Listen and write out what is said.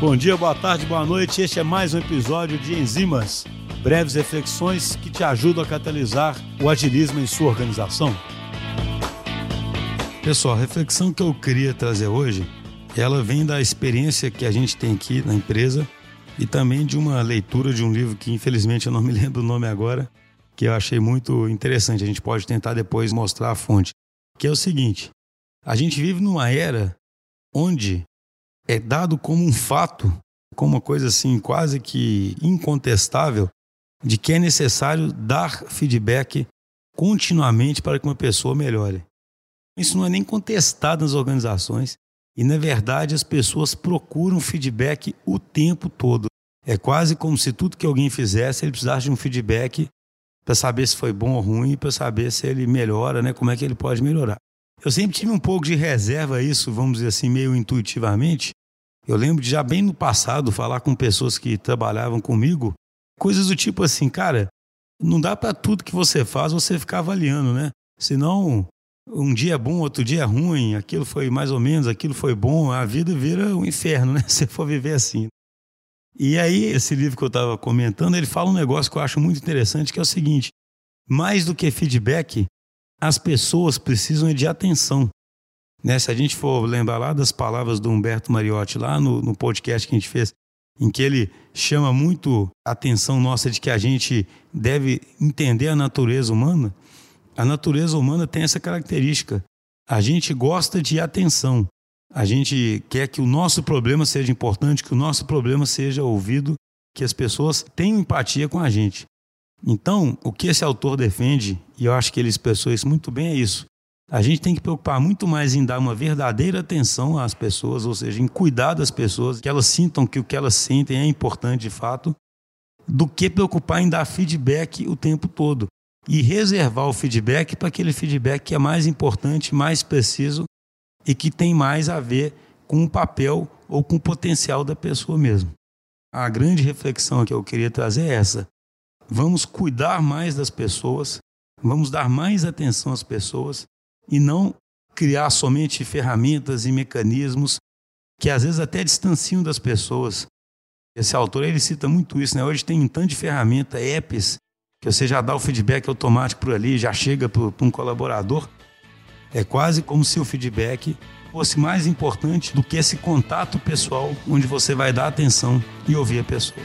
Bom dia, boa tarde, boa noite. Este é mais um episódio de Enzimas, breves reflexões que te ajudam a catalisar o agilismo em sua organização. Pessoal, a reflexão que eu queria trazer hoje, ela vem da experiência que a gente tem aqui na empresa e também de uma leitura de um livro que infelizmente eu não me lembro o nome agora, que eu achei muito interessante. A gente pode tentar depois mostrar a fonte, que é o seguinte: a gente vive numa era onde é dado como um fato, como uma coisa assim quase que incontestável, de que é necessário dar feedback continuamente para que uma pessoa melhore. Isso não é nem contestado nas organizações e, na verdade, as pessoas procuram feedback o tempo todo. É quase como se tudo que alguém fizesse ele precisasse de um feedback para saber se foi bom ou ruim, para saber se ele melhora, né? como é que ele pode melhorar. Eu sempre tive um pouco de reserva a isso, vamos dizer assim, meio intuitivamente. Eu lembro de já bem no passado falar com pessoas que trabalhavam comigo, coisas do tipo assim, cara, não dá para tudo que você faz você ficar avaliando, né? Senão um dia é bom, outro dia é ruim, aquilo foi mais ou menos, aquilo foi bom, a vida vira um inferno, né? Se for viver assim. E aí, esse livro que eu estava comentando, ele fala um negócio que eu acho muito interessante, que é o seguinte: mais do que feedback, as pessoas precisam de atenção. Né? Se a gente for lembrar lá das palavras do Humberto Mariotti, lá no, no podcast que a gente fez, em que ele chama muito a atenção nossa de que a gente deve entender a natureza humana, a natureza humana tem essa característica. A gente gosta de atenção. A gente quer que o nosso problema seja importante, que o nosso problema seja ouvido, que as pessoas tenham empatia com a gente. Então, o que esse autor defende, e eu acho que ele expressou isso muito bem, é isso. A gente tem que preocupar muito mais em dar uma verdadeira atenção às pessoas, ou seja, em cuidar das pessoas, que elas sintam que o que elas sentem é importante de fato, do que preocupar em dar feedback o tempo todo. E reservar o feedback para aquele feedback que é mais importante, mais preciso e que tem mais a ver com o papel ou com o potencial da pessoa mesmo. A grande reflexão que eu queria trazer é essa. Vamos cuidar mais das pessoas, vamos dar mais atenção às pessoas e não criar somente ferramentas e mecanismos que às vezes até distanciam das pessoas. Esse autor ele cita muito isso, né? Hoje tem um tanto de ferramenta, apps, que você já dá o feedback automático por ali, já chega para um colaborador. É quase como se o feedback fosse mais importante do que esse contato pessoal, onde você vai dar atenção e ouvir a pessoa.